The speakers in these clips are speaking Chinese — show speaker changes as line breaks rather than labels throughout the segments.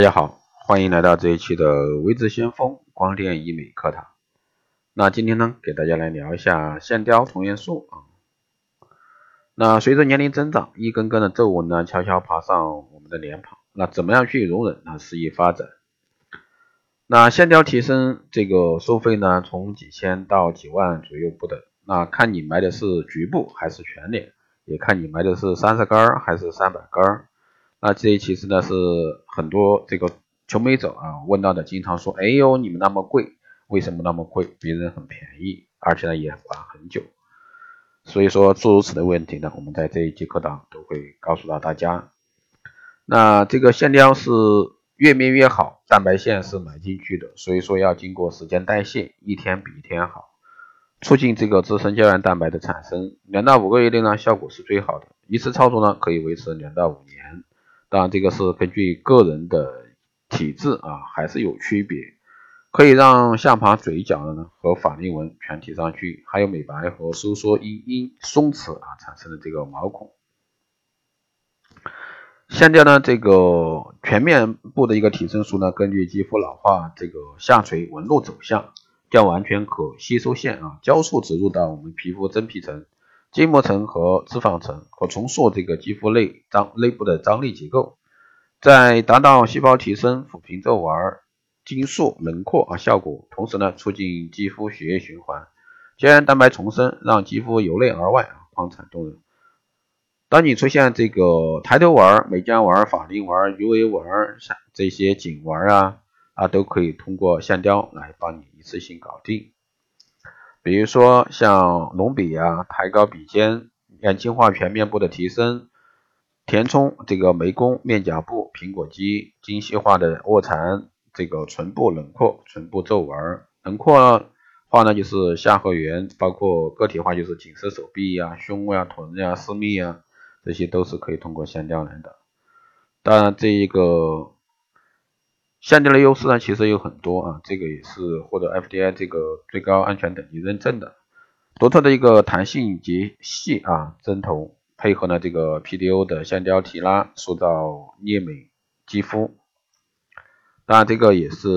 大家好，欢迎来到这一期的微智先锋光电医美课堂。那今天呢，给大家来聊一下线雕同元素啊。那随着年龄增长，一根根的皱纹呢，悄悄爬上我们的脸庞。那怎么样去容忍呢？肆意发展。那线雕提升这个收费呢，从几千到几万左右不等。那看你埋的是局部还是全脸，也看你埋的是三十根还是三百根儿。那这其实呢是很多这个求美者啊问到的，经常说，哎呦你们那么贵，为什么那么贵？别人很便宜，而且呢也管很久。所以说诸如此的问题呢，我们在这一节课堂都会告诉到大家。那这个线雕是越面越好，蛋白线是埋进去的，所以说要经过时间代谢，一天比一天好，促进这个自身胶原蛋白的产生。两到五个月内呢效果是最好的，一次操作呢可以维持两到五年。当然，这个是根据个人的体质啊，还是有区别。可以让下巴、嘴角呢和法令纹全提上去，还有美白和收缩因因松弛啊产生的这个毛孔。现在呢，这个全面部的一个提升术呢，根据肌肤老化这个下垂纹路走向，将完全可吸收线啊胶束植入到我们皮肤真皮层。筋膜层和脂肪层，可重塑这个肌肤内张内部的张力结构，在达到细胞提升、抚平皱纹、筋塑轮廓啊效果，同时呢，促进肌肤血液循环，胶原蛋白重生，让肌肤由内而外啊光彩动人。当你出现这个抬头纹、眉间纹、法令纹、鱼尾纹像这些颈纹啊啊，都可以通过线雕来帮你一次性搞定。比如说像隆鼻啊，抬高鼻尖，眼睛画全面部的提升，填充这个眉弓、面颊部、苹果肌，精细化的卧蚕，这个唇部轮廓、唇部皱纹，轮廓画呢就是下颌缘，包括个体化就是颈侧手臂呀、胸呀、臀呀、私密呀，这些都是可以通过线雕来的。当然这一个。线雕的优势呢，其实有很多啊，这个也是获得 FDA 这个最高安全等级认证的，独特的一个弹性极细啊针头，配合呢这个 PDO 的线雕提拉，塑造捏美肌肤。当然这个也是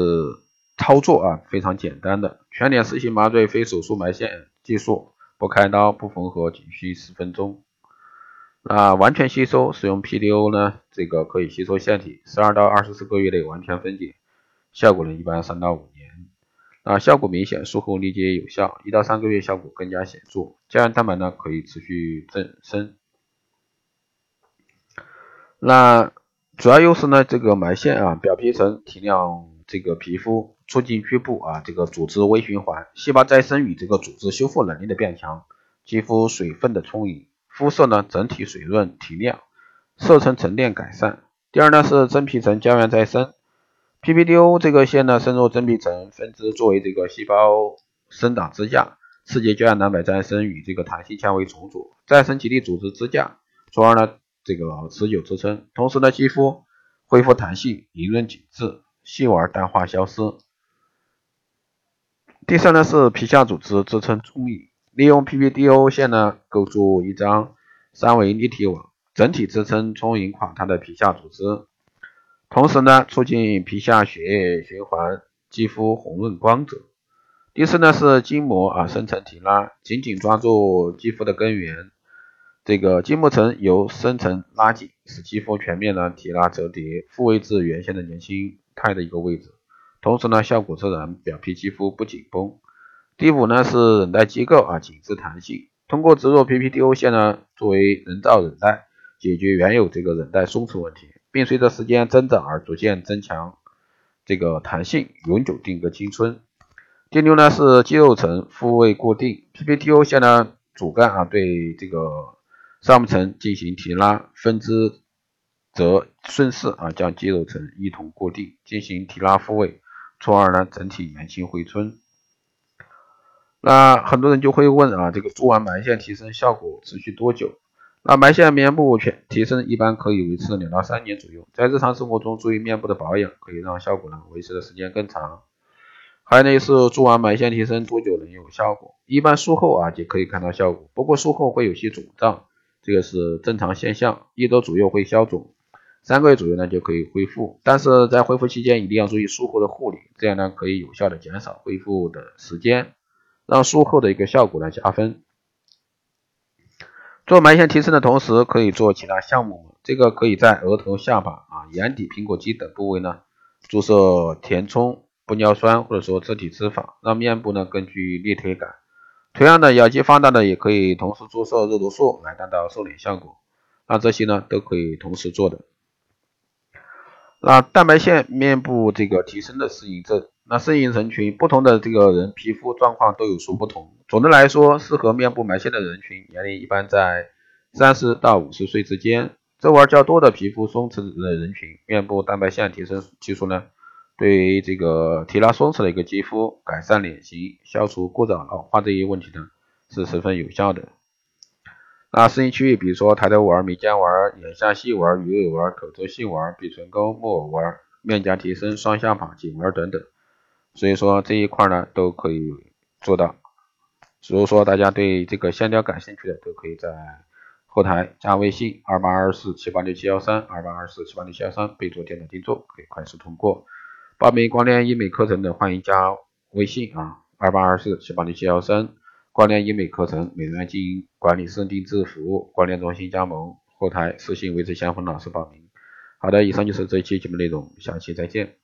操作啊非常简单的，全脸实行麻醉非手术埋线技术，不开刀不缝合，仅需十分钟。那完全吸收，使用 PDO 呢？这个可以吸收腺体，十二到二十四个月内完全分解，效果呢一般三到五年。啊，效果明显，术后立即有效，一到三个月效果更加显著。胶原蛋白呢可以持续增生。那主要优势呢？这个埋线啊，表皮层提亮这个皮肤，促进局部啊这个组织微循环，细胞再生与这个组织修复能力的变强，肌肤水分的充盈。肤色呢整体水润提亮，色层沉淀改善。第二呢是真皮层胶原再生，PPDO 这个线呢深入真皮层分支，作为这个细胞生长支架，刺激胶原蛋白再生与这个弹性纤维重组，再生极地组织支架，从而呢这个持久支撑。同时呢肌肤恢复弹性，莹润紧致，细纹淡化消失。第三呢是皮下组织支撑充盈。利用 PPDO 线呢，构筑一张三维立体网，整体支撑充盈垮塌的皮下组织，同时呢，促进皮下血液循环，肌肤红润光泽。第四呢是筋膜啊深层提拉，紧紧抓住肌肤的根源，这个筋膜层由深层拉紧，使肌肤全面呢提拉折叠，复位至原先的年轻态的一个位置，同时呢，效果自然，表皮肌肤不紧绷。第五呢是韧带机构啊紧致弹性，通过植入 PPTO 线呢作为人造韧带，解决原有这个韧带松弛问题，并随着时间增长而逐渐增强这个弹性，永久定格青春。第六呢是肌肉层复位固定，PPTO 线呢主干啊对这个上部层进行提拉，分支则顺势啊将肌肉层一同固定，进行提拉复位，从而呢整体年轻回春。那很多人就会问啊，这个做完埋线提升效果持续多久？那埋线面部全提升一般可以维持两到三年左右，在日常生活中注意面部的保养，可以让效果呢维持的时间更长。还有呢是做完埋线提升多久能有效果？一般术后啊就可以看到效果，不过术后会有些肿胀，这个是正常现象，一周左右会消肿。三个月左右呢就可以恢复，但是在恢复期间一定要注意术后的护理，这样呢可以有效的减少恢复的时间，让术后的一个效果来加分。做埋线提升的同时，可以做其他项目，这个可以在额头、下巴啊、眼底、苹果肌等部位呢注射填充玻尿酸或者说自体脂肪，让面部呢更具立体感。同样的，咬肌放大的也可以同时注射肉毒素来达到瘦脸效果。那这些呢都可以同时做的。那蛋白线面部这个提升的适应症，那适应人群不同的这个人皮肤状况都有所不同。总的来说，适合面部埋线的人群年龄一般在三十到五十岁之间。皱纹较多的皮肤松弛的人群，面部蛋白线提升技术呢，对于这个提拉松弛的一个肌肤、改善脸型、消除过早老化这些问题呢，是十分有效的。那适应区域，比如说抬头纹、眉间纹、眼下细纹、鱼尾纹、口周细纹、鼻唇沟、木偶纹、面颊提升、双下巴、颈纹等等，所以说这一块呢都可以做到。如果说大家对这个线雕感兴趣的，都可以在后台加微信二八二四七八六七幺三二八二四七八六七幺三，备注电脑定做，可以快速通过。报名光电医美课程的，欢迎加微信啊二八二四七八六七幺三。光电医美课程，美容院经营管理、师定制服务，光电中心加盟，后台私信维持相锋老师报名。好的，以上就是这一期节目内容，下期再见。